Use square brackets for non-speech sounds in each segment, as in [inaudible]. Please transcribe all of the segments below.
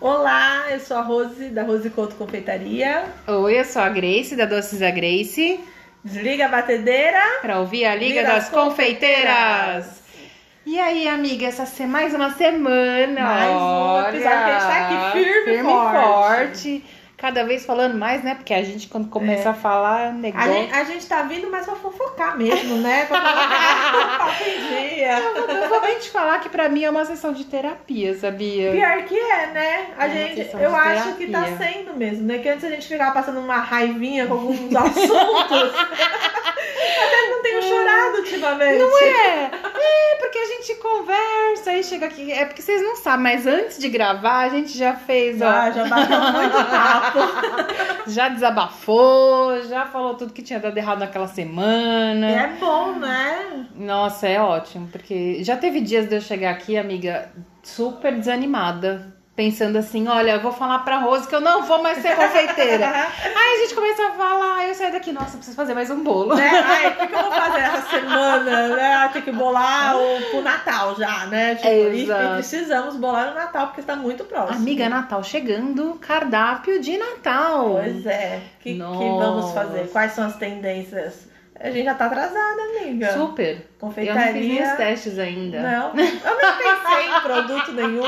Olá, eu sou a Rose da Rose Couto Confeitaria. Oi, eu sou a Grace da Doces da Grace. Desliga a batedeira. Para ouvir a Liga, Liga das das Confeiteiras. E aí, amiga, essa se mais uma semana. Mais um episódio que a gente tá aqui firme e e forte. forte. Cada vez falando mais, né? Porque a gente, quando começa É. a falar, A negócio. gente, a gente tá vindo mais pra fofocar mesmo, né? Pra papo em dia. Eu vou bem te falar que pra mim é uma sessão de terapia, sabia? Pior que é, né? A É gente, eu acho que tá terapia. sendo mesmo, né? Que antes a gente ficava passando uma raivinha com alguns [laughs] assuntos. Até não tenho chorado ultimamente. Não é? É, porque a gente conversa e chega aqui. É porque vocês não sabem, mas antes de gravar, a gente já fez, ó. Já, já bateu muito papo. [laughs] Já desabafou, já falou tudo que tinha dado errado naquela semana. É bom, né? Nossa, é ótimo, porque já teve dias de eu chegar aqui, amiga, super desanimada. Pensando assim, olha, eu vou falar pra Rose que eu não vou mais ser confeiteira. [laughs] Aí a gente começa a falar, eu saio daqui, nossa, preciso fazer mais um bolo. né? Ai, o que, que eu vou fazer essa semana? Né? Ah, Tem que bolar o, pro Natal já, né? Tipo, e, Exato. e precisamos bolar no Natal, porque está muito próximo. Amiga, Natal chegando, cardápio de Natal. Pois é. O que, que vamos fazer? Quais são as tendências? A gente já tá atrasada, amiga. Super. Eu não fiz Confeitaria. meus testes ainda. Não, [laughs] eu nem pensei em produto nenhum.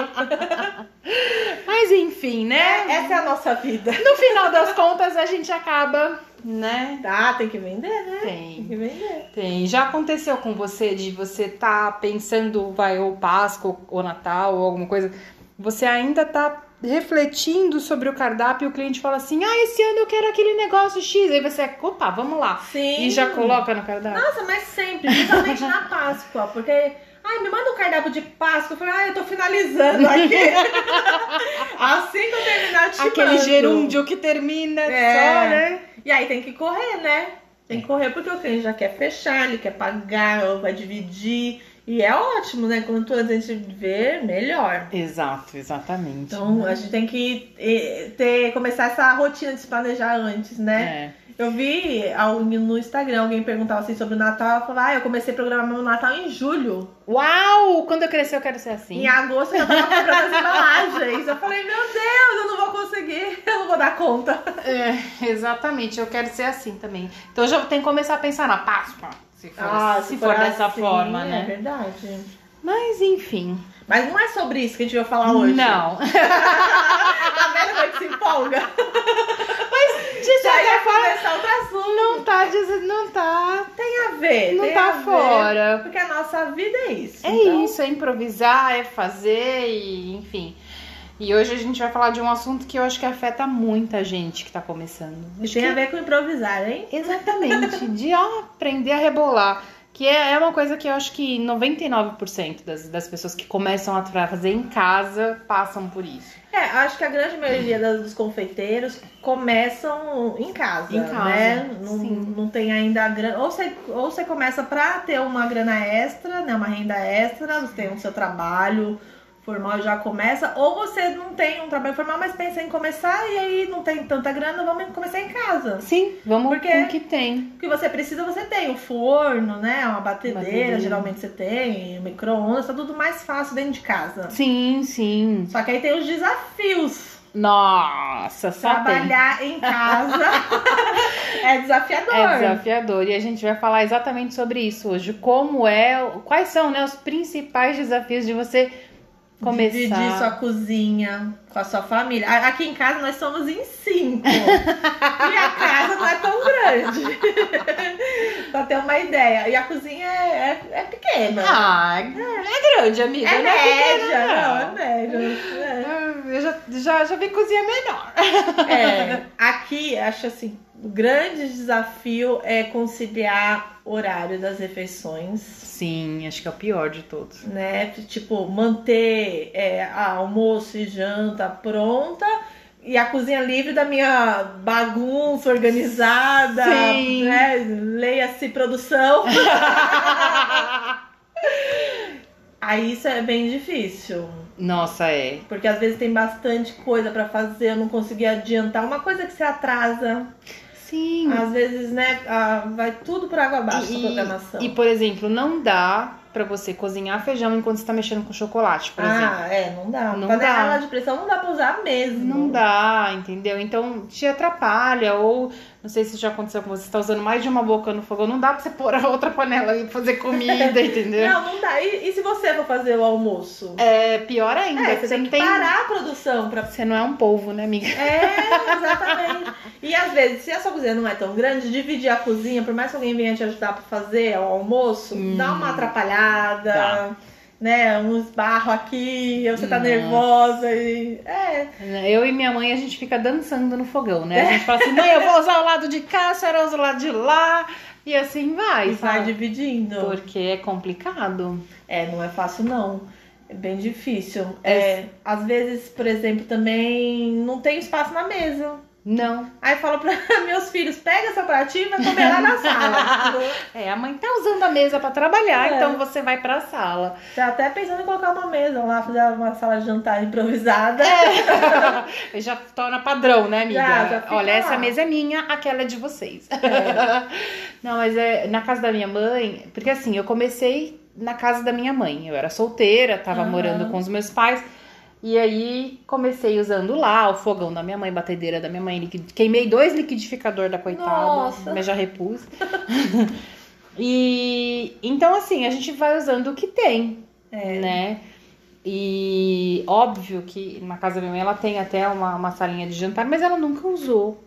Mas enfim, né? É, essa é a nossa vida. No final das contas, a gente acaba, né? Tá, tem que vender, né? Tem Tem. que vender. Tem. Já aconteceu com você de você tá pensando, vai, ou Páscoa, ou Natal, ou alguma coisa, você ainda tá refletindo sobre o cardápio o cliente fala assim, ah, esse ano eu quero aquele negócio X. Aí você, opa, vamos lá. Sim. E já coloca no cardápio. Nossa, mas sempre, principalmente na Páscoa, porque. Ai, me manda um cardápio de Páscoa. Eu falei, ai, eu tô finalizando aqui. [laughs] assim que eu terminar, te Aquele mando. gerúndio que termina É. só, né? E aí tem que correr, né? Tem que correr porque o cliente já quer fechar, ele quer pagar, vai dividir. E é ótimo, né? Quanto antes a gente vê, melhor. Exato, exatamente. Então a gente tem que eh, ter, começar essa rotina de se planejar antes, né? É. Eu vi no Instagram alguém perguntava assim sobre o Natal. Eu falava, ah, eu comecei a programar meu Natal em julho. Uau! Quando eu crescer, eu quero ser assim. Em agosto eu tava comprando as embalagens. Eu falei, meu Deus, eu não vou conseguir, [laughs] eu não vou dar conta. É, exatamente, eu quero ser assim também. Então eu já tenho que começar a pensar na Páscoa. Se for, se for dessa assim, forma, É né? verdade. Mas enfim. Mas não é sobre isso que a gente vai falar hoje. Não. Vendo como é que se empolga? De Já ia certa forma, começar outro assunto. não tá dizendo. Não tá. Tem a ver, Não tá a ver, fora. Porque a nossa vida é isso. É então- isso, é improvisar, é fazer e enfim. E hoje a gente vai falar de um assunto que eu acho que afeta muita gente que tá começando. Acho tem que- a ver com improvisar, hein? Exatamente, [laughs] de aprender a rebolar. Que é, é uma coisa que eu acho que 99% das, das pessoas que começam a fazer em casa passam por isso. É, acho que a grande maioria das- dos confeiteiros começam em casa, Em casa, né? Não, sim. não tem ainda a grana. Ou você, ou você começa pra ter uma grana extra, né? Uma renda extra, você tem o seu trabalho formal e já começa, ou você não tem um trabalho formal, mas pensa em começar e aí não tem tanta grana, vamos começar em casa. Sim, vamos Porque- com o que tem. O que você precisa, você tem. O forno, né? Uma batedeira, Batedeira. geralmente você tem. Micro-ondas, tá tudo mais fácil dentro de casa. Sim, sim. Só que aí tem os desafios. Nossa, só tem. Trabalhar em casa [laughs] é desafiador. É desafiador e a gente vai falar exatamente sobre isso hoje. Como é, quais são né, os principais desafios de você começar. Dividir sua cozinha com a sua família. Aqui em casa nós somos em cinco. [laughs] e a casa não é tão grande. [laughs] pra ter uma ideia. E a cozinha é, é- é pequena. Ah, é grande, amiga. é não pequena, média, não, é não. média. É. Eu já, já, já vi cozinha menor. É, aqui, acho assim, o grande desafio é conciliar horário das refeições, Sim, acho que é o pior de todos. né? Tipo, manter é, almoço e janta pronta e a cozinha livre da minha bagunça organizada, Sim. né? Leia-se produção. [laughs] Aí isso é bem difícil. Nossa, é. Porque às vezes tem bastante coisa pra fazer, eu não consegui adiantar. Uma coisa que se atrasa, Sim. às vezes, né, ah, vai tudo por água abaixo a E, programação. e, por exemplo, não dá pra você cozinhar feijão enquanto você tá mexendo com chocolate, por exemplo. Ah, é, não dá. Não Panela dá. de pressão não dá pra usar mesmo. Não dá, entendeu? Então te atrapalha, ou não sei se já aconteceu com você, você tá usando mais de uma boca no fogão, não dá pra você pôr a outra panela e fazer comida, [laughs] entendeu? Não, não dá. E, e se você for fazer o almoço? É pior ainda, É, você tem que tem. parar a produção pra Você não é um polvo, né, amiga? É, exatamente. E às vezes, se a sua cozinha não é tão grande, dividir a cozinha, por mais que alguém venha te ajudar pra fazer o almoço, dá uma atrapalhada, Dá. Né? Um esbarro aqui, você tá Nossa. nervosa e. É. Eu e minha mãe, a gente fica dançando no fogão, né? A gente fala assim, mãe, eu vou usar o lado de cá, a senhora usa o lado de lá. E assim vai, E vai dividindo. Porque é complicado. É, não é fácil não. É bem difícil. É. É, às vezes, por exemplo, também não tem espaço na mesa. Não. Aí fala pra [laughs] meus filhos, pega seu pratinho e vai comer lá na sala. [laughs] É, a mãe tá usando a mesa pra trabalhar, É. então você vai pra sala. Tá até pensando em colocar uma mesa lá, fazer uma sala de jantar improvisada. É. [laughs] já torna padrão, né, amiga? Já, já Olha, essa lá. mesa é minha, aquela é de vocês. É. Não, mas é na casa da minha mãe, porque assim, eu comecei na casa da minha mãe. Eu era solteira, tava Aham. morando com os meus pais. E aí comecei usando lá o fogão da minha mãe, batedeira da minha mãe. liquid- Queimei dois liquidificador da coitada, Nossa. mas já repus. [laughs] e então assim, a gente vai usando o que tem, É. né? E óbvio que na casa da minha mãe ela tem até uma, uma salinha de jantar, mas ela nunca usou.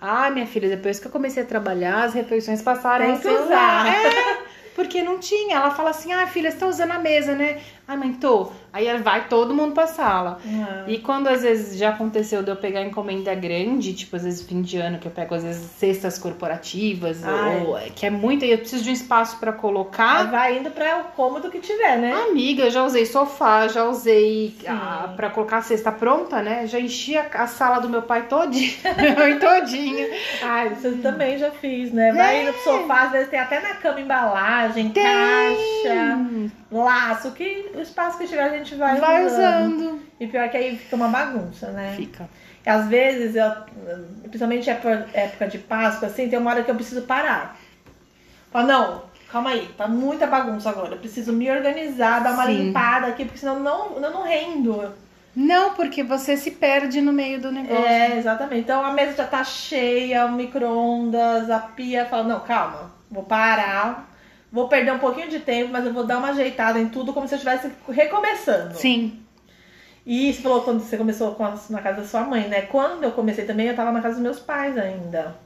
Ah, minha filha, depois que eu comecei a trabalhar, as refeições passaram Tem a ser usar. lá. [laughs] É, porque não tinha. Ela fala assim: ah, filha, você tá usando a mesa, né? Ai, mãe, tô. Aí vai todo mundo pra sala. Ah. E quando às vezes já aconteceu de eu pegar encomenda grande, tipo às vezes fim de ano, que eu pego às vezes cestas corporativas, ou que é muito, e eu preciso de um espaço pra colocar. Vai indo pra o cômodo que tiver, né? Amiga, eu já usei sofá, já usei Sim. a, pra colocar a cesta pronta, né? Já enchi a, a sala do meu pai todinha, [laughs] mãe todinha. Ai, isso eu também já fiz, né? Vai indo pro sofá, às vezes tem até na cama embalagem, Tem. caixa, laço, que o espaço que tiver a gente vai, Vai usando. usando. E pior que aí fica uma bagunça, né? Fica. E às vezes, eu, principalmente época, época de Páscoa, assim, tem uma hora que eu preciso parar. Fala, não, calma aí, tá muita bagunça agora. Eu preciso me organizar, dar uma Sim. limpada aqui, porque senão não, eu não rendo. Não, porque você se perde no meio do negócio. É, exatamente. Então a mesa já tá cheia, o micro-ondas, a pia. Fala, não, calma, vou parar. Vou perder um pouquinho de tempo, mas eu vou dar uma ajeitada em tudo como se eu estivesse recomeçando. Sim. E você falou quando você começou na casa da sua mãe, né? Quando eu comecei também, eu tava na casa dos meus pais ainda.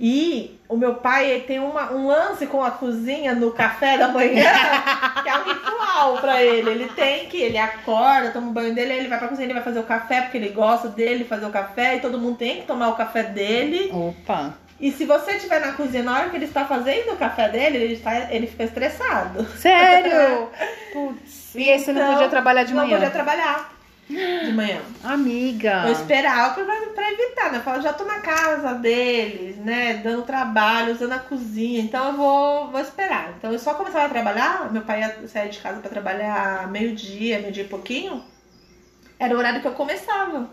E o meu pai tem uma- um lance com a cozinha no café da manhã, que é um ritual pra ele. Ele tem que, ele acorda, toma o banho dele, ele vai pra cozinha, ele vai fazer o café, porque ele gosta dele fazer o café, e todo mundo tem que tomar o café dele. Opa. E se você estiver na cozinha na hora que ele está fazendo o café dele, ele, está, ele fica estressado. Sério? [laughs] Putz. E aí você não Então, podia trabalhar de não manhã? podia trabalhar de manhã. Amiga. Eu esperava pra, pra evitar, né? Eu falo, já tô na casa deles, né? Dando trabalho, usando a cozinha, então eu vou, vou esperar. Então eu só começava a trabalhar, meu pai ia sair de casa pra trabalhar meio-dia, meio-dia e pouquinho. Era o horário que eu começava.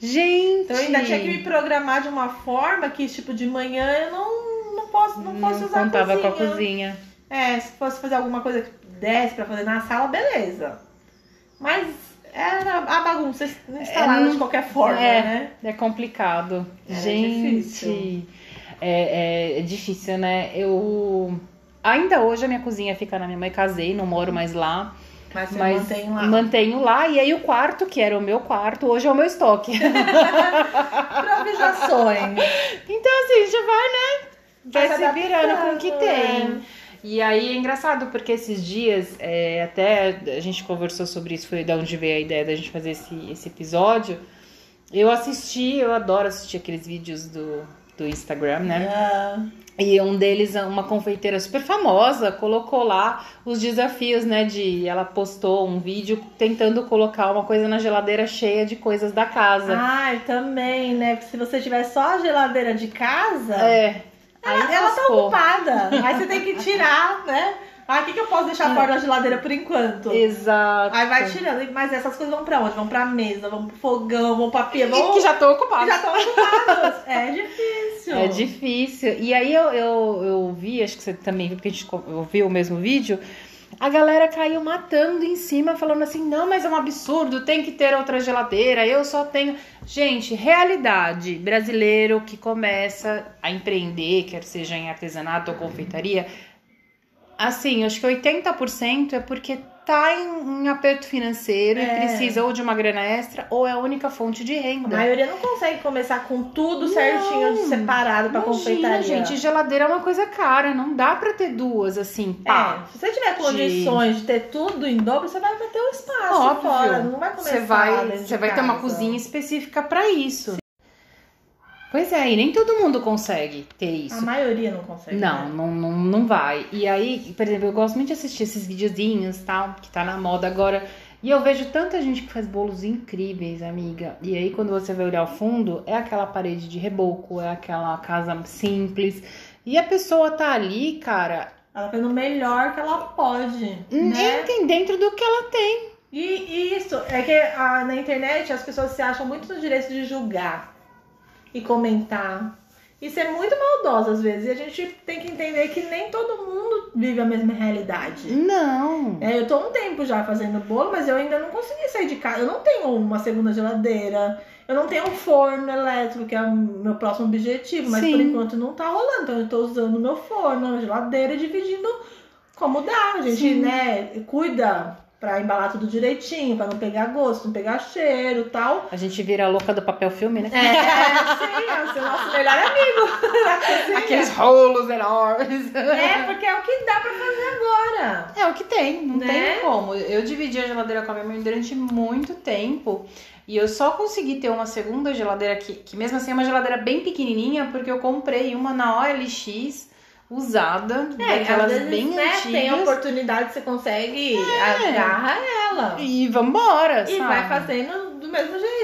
Gente. Então eu ainda tinha que me programar de uma forma que, tipo, de manhã eu não, não posso, não posso não usar contava a com cozinha. a cozinha. É, se fosse fazer alguma coisa que desse pra fazer na sala, beleza. Mas era a bagunça instalada não- de qualquer forma, é. né? É complicado. É Gente. difícil. É, é- é difícil, né? Eu. Ainda hoje a minha cozinha fica na minha mãe, casei, não moro mais lá. Mas mas mantém lá. mantenho lá. E aí o quarto, que era o meu quarto, hoje é o meu estoque. [laughs] Improvisações. então, assim, a gente vai, né? Vai Vai se virando com o que adaptando, tem. E aí é engraçado, porque esses dias, é, até a gente conversou sobre isso, foi da onde veio a ideia da gente fazer esse, esse episódio. Eu assisti, eu adoro assistir aqueles vídeos do, do Instagram, né? Ah, E um deles, uma confeiteira super famosa, colocou lá os desafios, né? De ela postou um vídeo tentando colocar uma coisa na geladeira cheia de coisas da casa. Ai, também, né? Porque se você tiver só a geladeira de casa, é. Aí ela, ela tá ocupada. Aí você tem que tirar, né? Ah, o que, que eu posso deixar fora da geladeira por enquanto? Exato. Aí vai tirando. Mas essas coisas vão pra onde? Vão pra mesa, vão pro fogão, vão pra pia, vão... E que já tô ocupada. já estão ocupadas. É difícil. É difícil. E aí eu, eu, eu vi, acho que você também viu, porque a gente co- eu vi o mesmo vídeo. a galera caiu matando em cima, falando assim: não, mas é um absurdo, tem que ter outra geladeira, eu só tenho. Gente, realidade brasileiro que começa a empreender, quer seja em artesanato ou confeitaria, assim, acho que 80% é porque tá em, em aperto financeiro É. e precisa ou de uma grana extra ou é a única fonte de A renda. maioria não consegue começar com tudo certinho, Não. separado pra Imagina, confeitaria. gente, geladeira é uma coisa cara, não dá pra ter duas assim, pá. É, se você tiver condições de ter tudo em dobro, você vai ter um espaço Óbvio. fora, não vai começar Você vai, de você vai ter uma cozinha específica pra isso. Pois é, e nem todo mundo consegue ter isso. A maioria não consegue. Não, né? não, não, não vai. E aí, por exemplo, eu gosto muito de assistir esses videozinhos, tal, que tá na moda agora. E eu vejo tanta gente que faz bolos incríveis, amiga. E aí, quando você vai olhar o fundo, é aquela parede de reboco, é aquela casa simples. E a pessoa tá ali, cara, Ela faz o melhor que ela pode, né? tem dentro do que ela tem. E, e isso, é que ah, na internet as pessoas se acham muito no direito de julgar e comentar. Isso é muito maldoso às vezes. E a gente tem que entender que nem todo mundo vive a mesma realidade. Não. É, eu tô um tempo já fazendo bolo, mas eu ainda não consegui sair de casa. Eu não tenho uma segunda geladeira. Eu não tenho um forno elétrico, que é o meu próximo objetivo. Mas Sim. por enquanto não tá rolando. Então eu tô usando o meu forno, a geladeira, dividindo como dá. A gente, Sim. né, cuida pra embalar tudo direitinho, pra não pegar gosto, não pegar cheiro e tal. A gente vira a louca do papel filme, né? É, sim, é o seu nosso melhor amigo. [laughs] Aqueles rolos enormes. É, porque é o que dá pra fazer agora. É o que tem, não Né? tem como. Eu dividi a geladeira com a minha mãe durante muito tempo. E eu só consegui ter uma segunda geladeira que, que mesmo assim é uma geladeira bem pequenininha, porque eu comprei uma na OLX usada, É, daquelas vezes, bem né, tem a antigas. oportunidade, você consegue, agarra ela. E vambora, E sabe? vai fazendo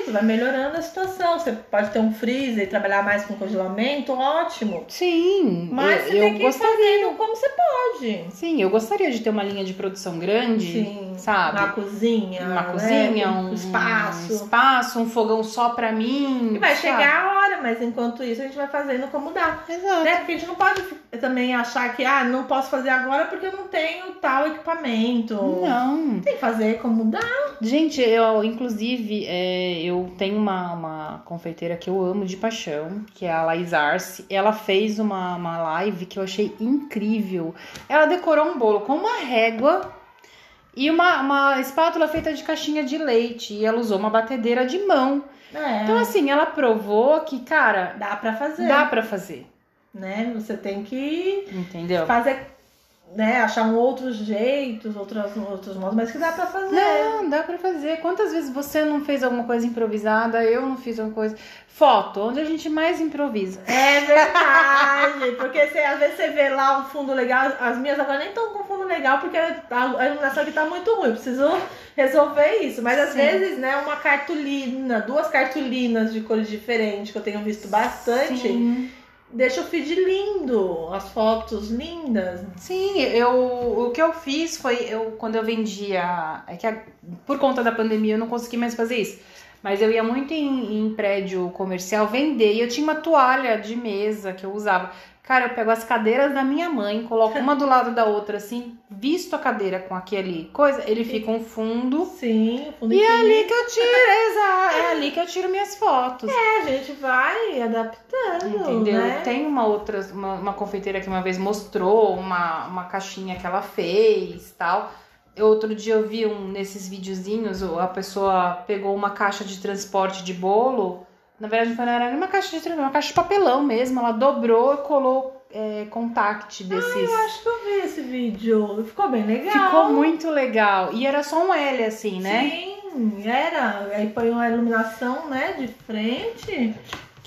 jeito, vai melhorando a situação. Você pode ter um freezer e trabalhar mais com congelamento, ótimo. Sim, Mas eu, você eu tem que ir gostaria. fazendo como você pode. Sim, eu gostaria de ter uma linha de produção grande, Sim, sabe? Uma cozinha, uma né, cozinha, com um espaço. espaço, um fogão só pra mim. E vai sabe? chegar a hora, mas enquanto isso a gente vai fazendo como dá. Exato. Né? Porque a gente não pode também achar que, ah, não posso fazer agora porque eu não tenho tal equipamento. Não. Tem que fazer como dá. Gente, eu, inclusive, é, eu tenho uma, uma confeiteira que eu amo de paixão, que é a Laís Arce. Ela fez uma, uma live que eu achei incrível. Ela decorou um bolo com uma régua e uma, uma espátula feita de caixinha de leite. E ela usou uma batedeira de mão. É, Então, assim, ela provou que, cara, dá pra fazer. dá pra fazer. Né? Você tem que Entendeu? fazer, né? Achar um outros jeitos, outros, outros modos, mas que dá pra fazer. Não, dá pra fazer. Quantas vezes você não fez alguma coisa improvisada? Eu não fiz alguma coisa. Foto, onde a gente mais improvisa. É verdade, porque você, às vezes você vê lá um fundo legal, as minhas agora nem estão com fundo legal porque a, iluminação aqui tá muito ruim, preciso resolver isso. Mas às Sim. vezes, né, uma cartolina, duas cartolinas de cores diferentes que eu tenho visto bastante, Sim. Deixa o feed lindo, as fotos lindas. Sim, eu o que eu fiz foi eu quando eu vendia, é que a- por conta da pandemia eu não consegui mais fazer isso. Mas eu ia muito em, em prédio comercial vender e eu tinha uma toalha de mesa que eu usava. Cara, eu pego as cadeiras da minha mãe, coloco uma do lado da outra assim, visto a cadeira com aquele coisa, ele fica um fundo. Sim, o fundo E é ali que eu tiro, [laughs] exa- é ali que eu tiro minhas fotos. É, a gente vai adaptando, Entendeu? né? Tem uma outra, uma, uma confeiteira que uma vez mostrou uma, uma caixinha que ela fez tal. Outro dia eu vi um nesses videozinhos, a pessoa pegou uma caixa de transporte de bolo. Na verdade, não era nem uma caixa de transporte, uma caixa de papelão mesmo. Ela dobrou e colou é, contact desses. Eu acho que eu vi esse vídeo, ficou bem legal. Ficou muito legal. E era só um L, assim, né? Sim, era. Aí põe uma iluminação, né, de frente.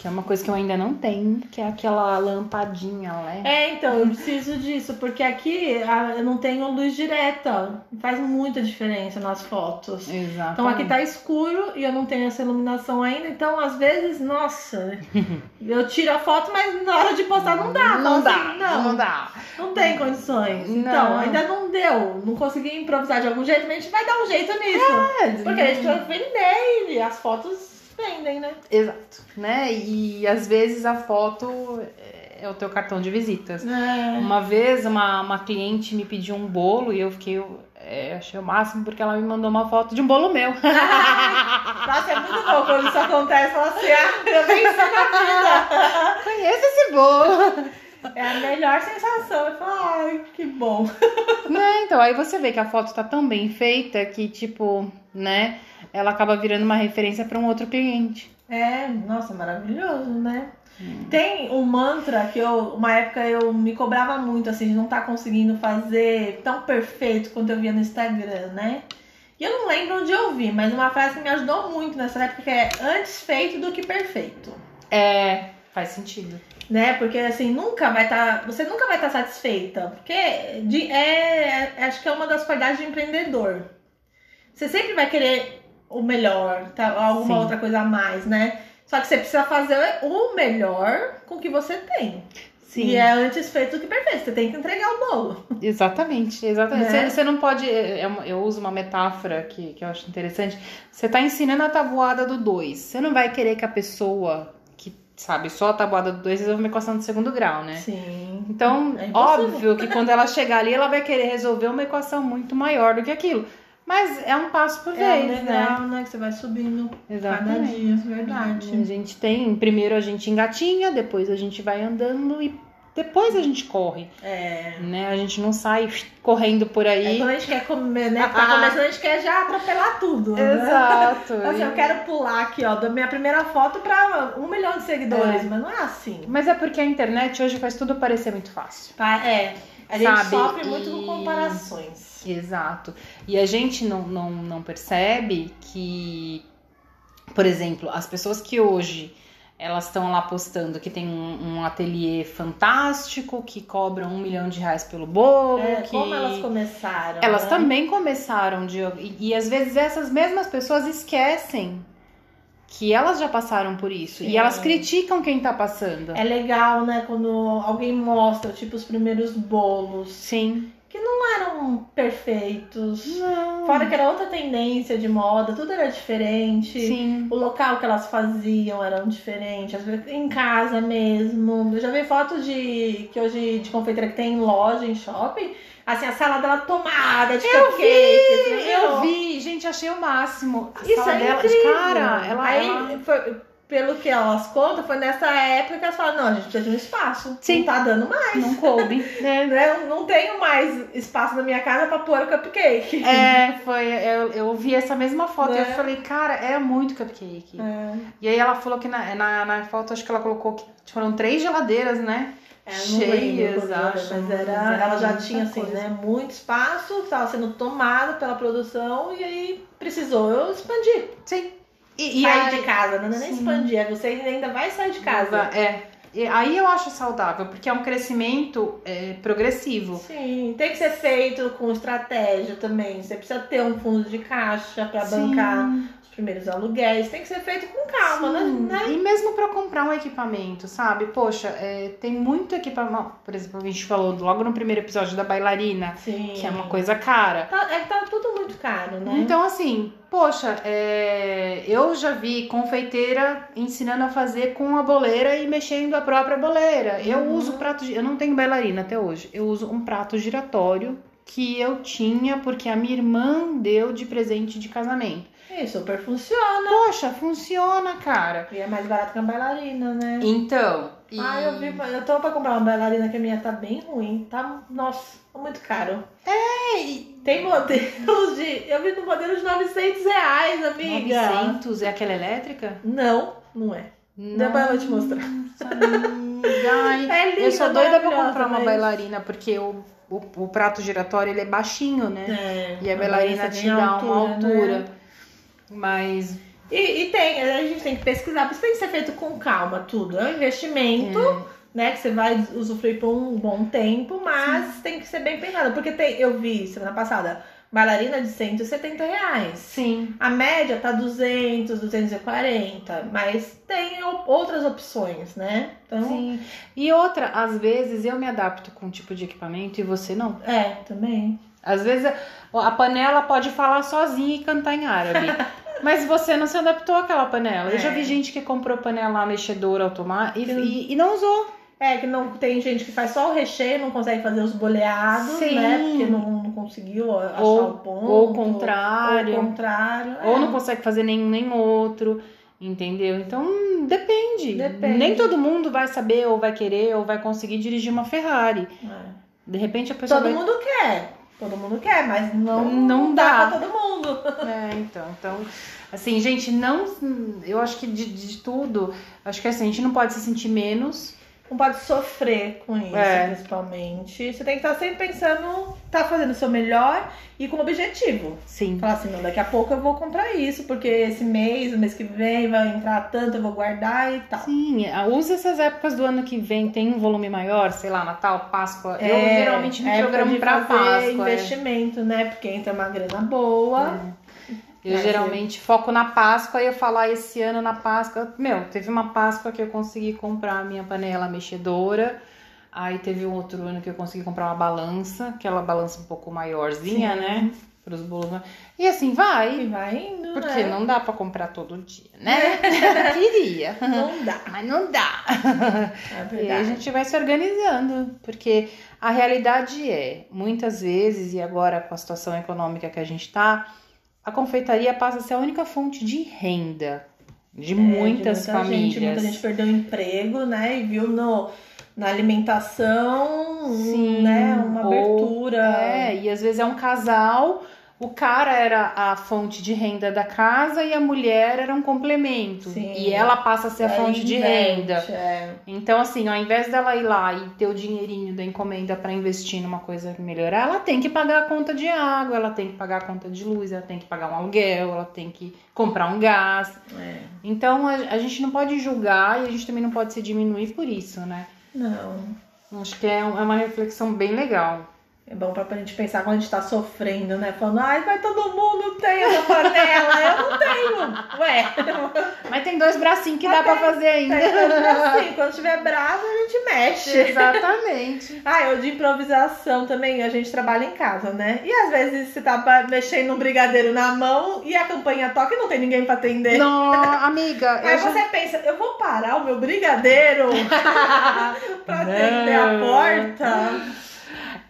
Que é uma coisa que eu ainda não tenho, que é aquela lampadinha, né? É, então, eu preciso disso, porque aqui eu não tenho luz direta. Faz muita diferença nas fotos. Exato. Então aqui tá escuro e eu não tenho essa iluminação ainda, então às vezes, nossa, [laughs] eu tiro a foto, mas na hora de postar não dá. Não dá, assim, não, não dá. Não tem condições. Não. Então, ainda não deu. Não consegui improvisar de algum jeito, mas a gente vai dar um jeito nisso. Porque a gente vai vender as fotos vendem, né? Exato, né? E às vezes a foto é o teu cartão de visitas. É. Uma vez uma, uma cliente me pediu um bolo e eu fiquei. é, achei o máximo porque ela me mandou uma foto de um bolo meu. [laughs] Nossa, é muito bom quando isso acontece. Fala assim, ah, eu venci na vida. [laughs] Conheço esse bolo! É a melhor sensação. Eu falo, ai, que bom. né? Então, aí você vê que a foto tá tão bem feita que, tipo, né? Ela acaba virando uma referência para um outro cliente. É, nossa, maravilhoso, né? Tem um mantra que eu, uma época eu me cobrava muito, assim, de não estar conseguindo fazer tão perfeito quanto eu via no Instagram, né? E eu não lembro onde eu vi, mas uma frase que me ajudou muito nessa época é antes feito do que perfeito. É, faz sentido. Né? Porque assim, nunca vai estar. você nunca vai estar satisfeita. Porque de, é, é- acho que é uma das qualidades de empreendedor. Você sempre vai querer o melhor, tá? alguma Sim. outra coisa a mais, né? Só que você precisa fazer o melhor com o que você tem. Sim. E é antes feito do que perfeito. Você tem que entregar o bolo. Exatamente, exatamente. Né? Você, você não pode. é- é uma- eu uso uma metáfora que, que eu acho interessante. Você tá ensinando a tabuada do 2. Você não vai querer que a pessoa que sabe só a tabuada do 2 resolva uma equação de segundo grau, né? Sim. Então, É óbvio que [laughs] quando ela chegar ali, ela vai querer resolver uma equação muito maior do que aquilo. Mas é um passo por É vez, né? legal, né? Que você vai subindo cada Exatamente. dia, verdade. A gente tem, primeiro a gente engatinha, depois a gente vai andando e depois a gente corre, É. né? A gente não sai correndo por Aí aí. quando a gente quer comer, né? Tá começando, a gente quer já atropelar tudo. né? Exato. [laughs] Assim, eu quero pular aqui, ó, da minha primeira foto pra um milhão de seguidores, É. mas não é assim. Mas é porque a internet hoje faz tudo parecer muito fácil. Tá? É. A gente Sabe, sofre muito com e- comparações. Exato. E a gente não, não, não percebe que, por exemplo, as pessoas que hoje elas estão lá postando que tem um, um ateliê fantástico, que cobram um milhão de reais pelo bolo, É, que Como elas começaram. elas né? também começaram de e, e às vezes essas mesmas pessoas esquecem que elas já passaram por isso e elas criticam quem tá passando. É legal, né, quando alguém mostra, tipo, os primeiros bolos, Sim. que não eram perfeitos. Não. Fora que era outra tendência de moda, tudo era diferente. Sim. O local que elas faziam era diferente, às vezes em casa mesmo. Eu já vi fotos de que hoje de confeiteira que tem em loja, em shopping, assim, a sala dela tomada de Eu cupcake. vi, eu vi, gente, achei o máximo. A Isso sala é dela, incrível. cara, ela, Aí, ela- foi- pelo que elas contam, foi nessa época que elas falaram, não, a gente precisa de um espaço. Sim. Não tá dando mais. não coube. [laughs] Né? Eu não tenho mais espaço na minha casa pra pôr o cupcake. É, foi, eu, eu vi essa mesma foto e eu Né? falei, cara, é muito cupcake. É. E aí ela falou que na, na, na foto, acho que ela colocou que foram três geladeiras, né? É, Cheias, acho. Mas era, ela já tinha assim, coisa. né? Muito espaço, estava sendo tomado pela produção e aí precisou eu expandir. Sim. E, e sair aí, de casa, não é nem expandir, você ainda vai sair de casa. É. E aí eu acho saudável, porque é um crescimento é, progressivo. Sim, tem que ser feito com estratégia também. Você precisa ter um fundo de caixa para bancar primeiros aluguéis. Tem que ser feito com calma, Sim. né? E mesmo pra comprar um equipamento, sabe? Poxa, é, tem muito equipamento. Por exemplo, a gente falou logo no primeiro episódio da bailarina, Sim. que é uma coisa cara. Tá- é que tá tudo muito caro, né? Então, assim, poxa, é, eu já vi confeiteira ensinando a fazer com a boleira e mexendo a própria boleira. Eu Uhum. uso prato. Eu não tenho bailarina até hoje. Eu uso um prato giratório que eu tinha porque a minha irmã deu de presente de casamento. E super funciona. Poxa, funciona, cara. E é mais barato que a bailarina, né? Então. e- Ah, eu vi, eu tô pra comprar uma bailarina que a minha tá bem ruim. Tá, nossa, tá muito caro. É, e- Tem modelos de. Eu vi no modelo de 900 reais, amiga. 900 é aquela elétrica? Não, não é. Depois eu vou te mostrar. Nossa, amiga. Ai, [laughs] É linda, eu sou doida pra comprar uma mas- bailarina, porque o, o, o prato giratório ele é baixinho, né? É, E a bailarina te dá uma altura. né? Mas. E, e tem, a gente tem que pesquisar, por isso tem que ser feito com calma tudo. É um investimento, né? Que você vai usufruir por um bom tempo, mas tem que ser bem pensado. Porque tem, eu vi semana passada, bailarina de 170 reais. Sim. A média tá 200, 240, mas tem outras opções, né? Então, Sim. E outra, às vezes eu me adapto com um tipo de equipamento e você não. é, também. Às vezes a panela pode falar sozinha e cantar em árabe. [laughs] Mas você não se adaptou àquela panela. Eu já É. vi gente que comprou panela mexedora automática e, e, e não usou. É, que não tem gente que faz só o recheio, não consegue fazer os boleados, Sim. né? Porque não conseguiu achar Ou- o ponto. ou o contrário. Ou o contrário. Ou é. não consegue fazer nenhum nem outro, entendeu? Então depende. Depende. Nem todo mundo vai saber, ou vai querer, ou vai conseguir dirigir uma Ferrari. É. De repente a pessoa Todo vai. mundo quer. Todo mundo quer, mas não, Não dá dá. pra todo mundo. [laughs] É, então, então, assim, gente, não. Eu acho que de, de tudo, acho que assim, a gente não pode se sentir menos. Não pode sofrer com isso, É. principalmente. Você tem que estar sempre pensando, tá fazendo o seu melhor e com objetivo. Sim. Falar assim, não, daqui a pouco eu vou comprar isso, porque esse mês, o mês que vem, vai entrar tanto, eu vou guardar e tal. Sim, ah, usa essas épocas do ano que vem, tem um volume maior, sei lá, Natal, Páscoa. eu É, geralmente me programo pra Páscoa. é. investimento, né? Porque entra uma grana boa. Eu geralmente foco na Páscoa e eu falar esse ano na Páscoa. Meu, teve uma Páscoa que eu consegui comprar a minha panela mexedora. Aí teve um outro ano que eu consegui comprar uma balança, aquela balança um pouco maiorzinha, Sim. né? Para os bolos. E assim vai. E vai indo, Porque né? não dá pra comprar todo dia, né? [laughs] Queria. Não dá. Mas não dá. É [laughs] E aí a gente vai se organizando, porque a realidade é, muitas vezes, e agora com a situação econômica que a gente tá, a confeitaria passa a ser a única fonte de renda de É, muitas de muita famílias. Gente, muita gente perdeu o emprego, né? E viu no, na alimentação, Sim, né? Uma ou- abertura. É, e às vezes é um casal, o cara era a fonte de renda da casa e a mulher era um complemento. Sim. E ela passa a ser a Aí fonte de renda. É. Então, assim, ao invés dela ir lá e ter o dinheirinho da encomenda para investir numa coisa melhorar, ela tem que pagar a conta de água, ela tem que pagar a conta de luz, ela tem que pagar um aluguel, ela tem que comprar um gás. é. Então, a, a gente não pode julgar e a gente também não pode se diminuir por isso, né? Não. Acho que é, é uma reflexão bem legal. É bom pra gente pensar quando a gente tá sofrendo, né? Falando, ai, mas todo mundo tem essa panela, eu não tenho. Ué, Mas tem dois bracinhos que dá Até- pra fazer ainda. assim, quando estiver bravo, a gente mexe. Exatamente. [laughs] Ah, eu de improvisação também, a gente trabalha em casa, né? E às vezes você tá mexendo um brigadeiro na mão e a campanha toca e não tem ninguém pra atender. Não, amiga, Aí eu já... você pensa, eu vou parar o meu brigadeiro [laughs] [laughs] pra atender a porta?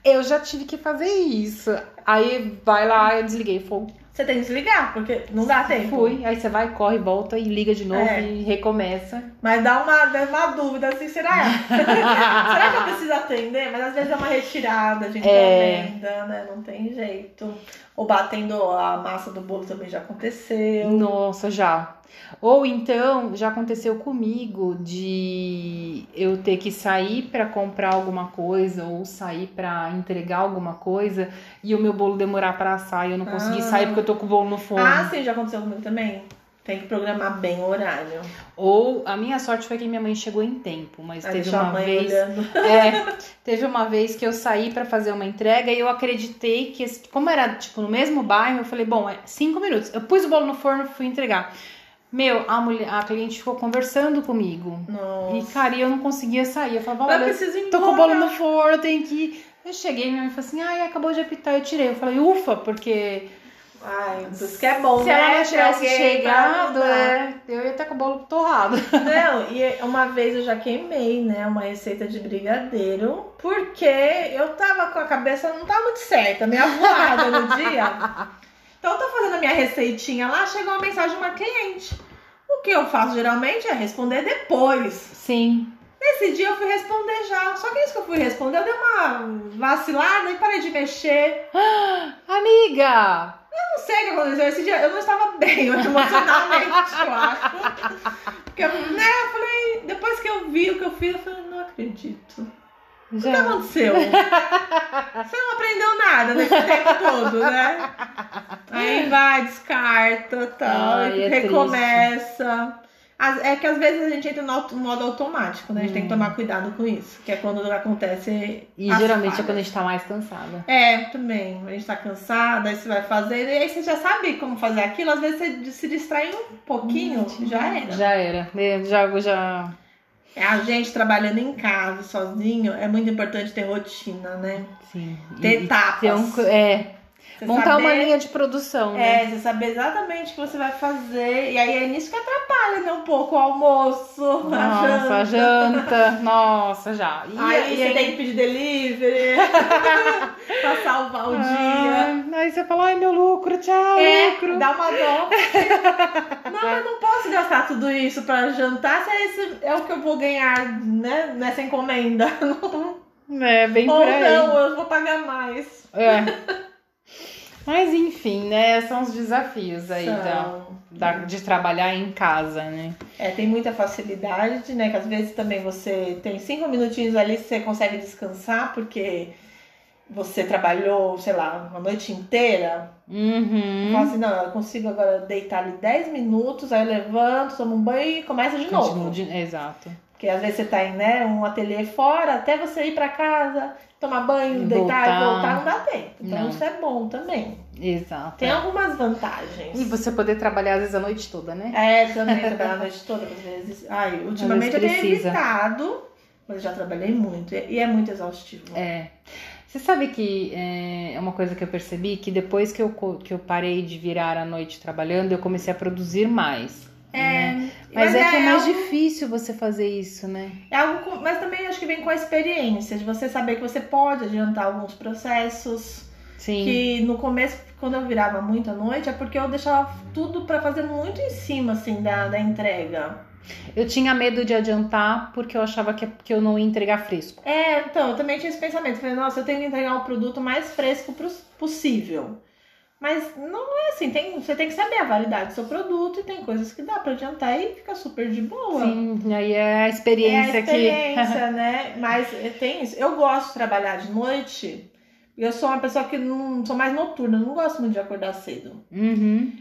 Eu já tive que fazer isso. Aí vai lá, eu desliguei fogo. Você tem que desligar, porque não dá tempo. Fui, aí você vai, corre, volta e liga de novo É. e recomeça. Mas dá uma, dá uma dúvida assim, será? [laughs] será que eu preciso atender? Mas às vezes é uma retirada de É. encomenda, né? Não tem jeito. Ou batendo a massa do bolo também já aconteceu. Nossa, já. Ou então, já aconteceu comigo de eu ter que sair pra comprar alguma coisa ou sair pra entregar alguma coisa e o meu bolo demorar pra assar e eu não consegui Ah. sair porque eu tô com o bolo no forno. Ah, sim, já aconteceu comigo também. Tem que programar bem o horário. Ou a minha sorte foi que minha mãe chegou em tempo, mas Aí teve uma vez. [laughs] É, teve uma vez que eu saí pra fazer uma entrega e eu acreditei que, como era tipo no mesmo bairro, eu falei, bom, é cinco minutos. Eu pus o bolo no forno e fui entregar. Meu, a mulher, a cliente ficou conversando comigo. Nossa. E, cara, eu não conseguia sair. Eu falava, eu olha, ir tô com o bolo no forno, eu tenho que ir. Eu cheguei, minha mãe falou assim, ai, acabou de apitar, eu tirei. Eu falei, ufa, porque Ai, isso que é bom, se né? ela não tivesse chegado, ajudar. é, eu ia estar com o bolo torrado. Não, e uma vez eu já queimei, né, uma receita de brigadeiro, porque eu tava com a cabeça, não tava muito certa, meio avoada no dia. [laughs] Então eu tô fazendo a minha receitinha lá, chegou uma mensagem de uma cliente. O que eu faço geralmente é responder depois. Sim. Nesse dia eu fui responder já. Só que isso que eu fui responder, eu dei uma vacilada e parei de mexer. [gasps] Amiga! Eu não sei o que aconteceu. Esse dia eu não estava bem [laughs] emocionalmente, eu acho. [laughs] Porque, né, eu falei, depois que eu vi o que eu fiz, eu falei. O que aconteceu? Você não aprendeu nada nesse tempo todo, né? Aí vai, descarta tal, Ai, é recomeça. As- É que às vezes a gente entra no modo automático, né? A gente tem que Hum. tomar cuidado com isso. Que é quando acontece. E geralmente é falhas. quando a gente tá mais cansada. É, também. A gente tá cansada, aí você vai fazendo, e aí você já sabe como fazer aquilo. Às vezes você se distrai um pouquinho, já era. Já era. né? Já, já. É, a gente trabalhando em casa, sozinho, é muito importante ter rotina, né? Sim. Ter E- etapas. um, é. Você Montar saber- uma linha de produção, né? É, você saber exatamente o que você vai fazer. E aí é nisso que atrapalha, né? Um pouco o almoço, Nossa, a janta. janta. Nossa, já. E Aí e você tem que pedir delivery [laughs] pra salvar o dia. Aí você fala, ai, meu lucro, tchau, É, lucro. dá uma dó. [laughs] não, eu não posso gastar tudo isso pra jantar se esse é o que eu vou ganhar, né, nessa encomenda. [laughs] É, bem Ou por aí. não, eu vou pagar mais. É. Mas enfim, né? São os desafios aí da, da- de trabalhar em casa, né? É, tem muita facilidade, né? Que às vezes também você tem cinco minutinhos ali, você consegue descansar, porque você trabalhou, sei lá, uma noite inteira. Uhum. Fala assim, não, eu consigo agora deitar ali 10 minutos, aí eu levanto, tomo um banho e começa de novo. Continua de- Exato. Porque às vezes você tá em né, um ateliê fora, até você ir pra casa, tomar banho, E deitar voltar. e voltar, não dá tempo. Então Não. isso é bom também. Exato. Tem algumas vantagens. E você poder trabalhar às vezes a noite toda, né? É, também trabalhar a noite toda, às vezes. Ai, ultimamente eu tenho evitado, mas eu já trabalhei muito. E é muito exaustivo. É. Você sabe que é uma coisa que eu percebi que depois que eu, que eu parei de virar a noite trabalhando, eu comecei a produzir mais. né? Mas, é, que é mais algo- difícil você fazer isso, né? É algo com- mas também acho que vem com a experiência, de você saber que você pode adiantar alguns processos. Sim. Que no começo, quando eu virava muito à noite, é porque eu deixava tudo pra fazer muito em cima, assim, da, da entrega. Eu tinha medo de adiantar porque eu achava que, que eu não ia entregar fresco. É, então, eu também tinha esse pensamento. Falei, nossa, eu tenho que entregar o produto mais fresco possível. Mas não é assim, tem, você tem que saber a validade do seu produto e tem coisas que dá pra adiantar e fica super de boa. Sim, aí é a É experiência, a [laughs] experiência, né? Mas tem isso. Eu gosto de trabalhar de noite. Eu sou uma pessoa que não sou mais noturna, não gosto muito de acordar cedo. que. Uhum.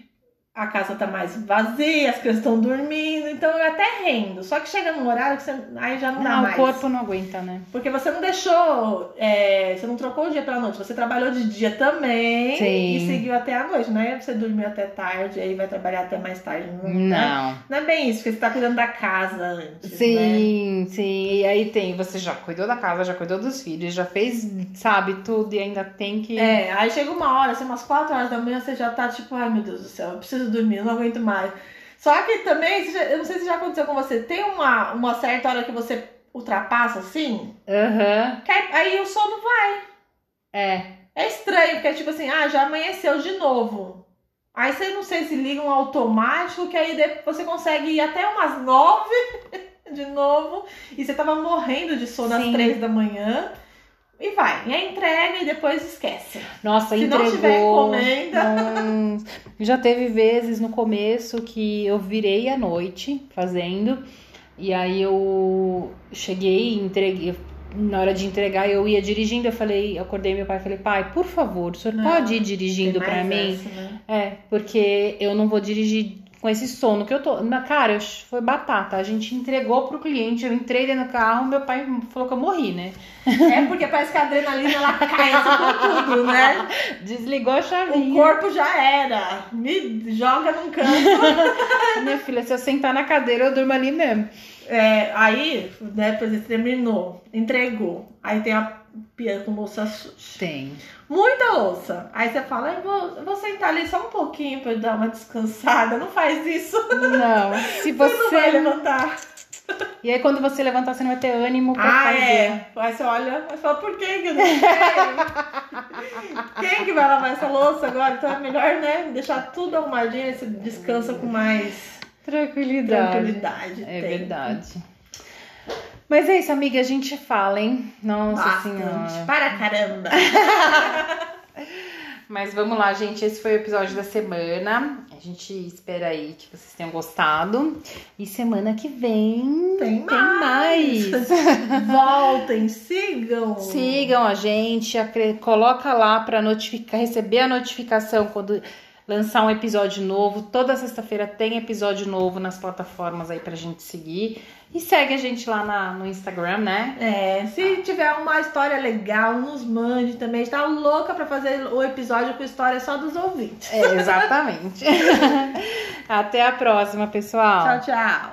A casa tá mais vazia, as crianças estão dormindo, então eu até rendo. Só que chega num horário que você, aí já não dá Não, mais. o corpo não aguenta, né? Porque você não deixou, é, você não trocou o dia pela noite, você trabalhou de dia também Sim. e seguiu até a noite, não é? Você dormiu até tarde, aí vai trabalhar até mais tarde. Não, né? Não. não é bem isso, porque você tá cuidando da casa antes. Né? Sim, sim. E aí tem, você já cuidou da casa, já cuidou dos filhos, já fez, sabe, tudo e ainda tem que. É, aí chega uma hora, assim, umas 4 horas da manhã, você já tá tipo, ai meu Deus do céu, eu preciso dormir, eu não aguento mais. Só que também, eu não sei se já aconteceu com você, tem uma, uma certa hora que você ultrapassa assim, que aí, o sono vai. É. É estranho, porque é tipo assim, ah, já amanheceu de novo. Aí você não sei se liga um automático, que aí você consegue ir até umas nove [laughs] de novo. E você tava morrendo de sono Sim. às três da manhã. E vai. E aí entrega e depois esquece. Nossa, Se entregou. não tiver encomenda. Nossa. Já teve vezes no começo que eu virei à noite fazendo. E aí eu cheguei, entreguei. Na hora de entregar, eu ia dirigindo, eu falei, eu acordei meu pai e falei, pai, por favor, o senhor Não, pode ir dirigindo pra mim? essa, né? É, porque eu não vou dirigir com esse sono que eu tô. Na cara, foi batata. A gente entregou pro cliente, eu entrei dentro do carro, meu pai falou que eu morri, né? É porque parece que a adrenalina ela cai com tudo, né? [laughs] Desligou a O chavinha. corpo já era. Me joga num canto. [laughs] Minha filha, se eu sentar na cadeira, eu durmo ali mesmo. É, aí, né, por exemplo, terminou, entregou. Aí tem a pia com louça suja. Tem. Muita louça. Aí você fala, eu vou, eu vou sentar ali só um pouquinho pra eu dar uma descansada. Não faz isso. Não, se [laughs] Você não vai você. levantar. E aí, quando você levantar, você não vai ter ânimo pra Ah, fazer. é. Aí você olha e fala, por que que eu não sei? [laughs] Quem que vai lavar essa louça agora? Então é melhor, né, deixar tudo arrumadinho e você descansa com mais Tranquilidade. tranquilidade. É Tem. verdade. Mas é isso, amiga. A gente fala, hein? Nossa Bastante. senhora. Para caramba. [laughs] Mas vamos lá, gente. Esse foi o episódio da semana. A gente espera aí que vocês tenham gostado. E semana que vem Tem mais. [laughs] Voltem, sigam. Sigam a gente, coloca lá para notificar, receber a notificação quando lançar um episódio novo. Toda sexta-feira tem episódio novo nas plataformas aí pra gente seguir. E segue a gente lá na- no Instagram, né? É, se tiver uma história legal, nos mande também. A gente tá louca pra fazer o episódio com história só dos ouvintes. É, exatamente. [laughs] Até a próxima, pessoal. Tchau, tchau.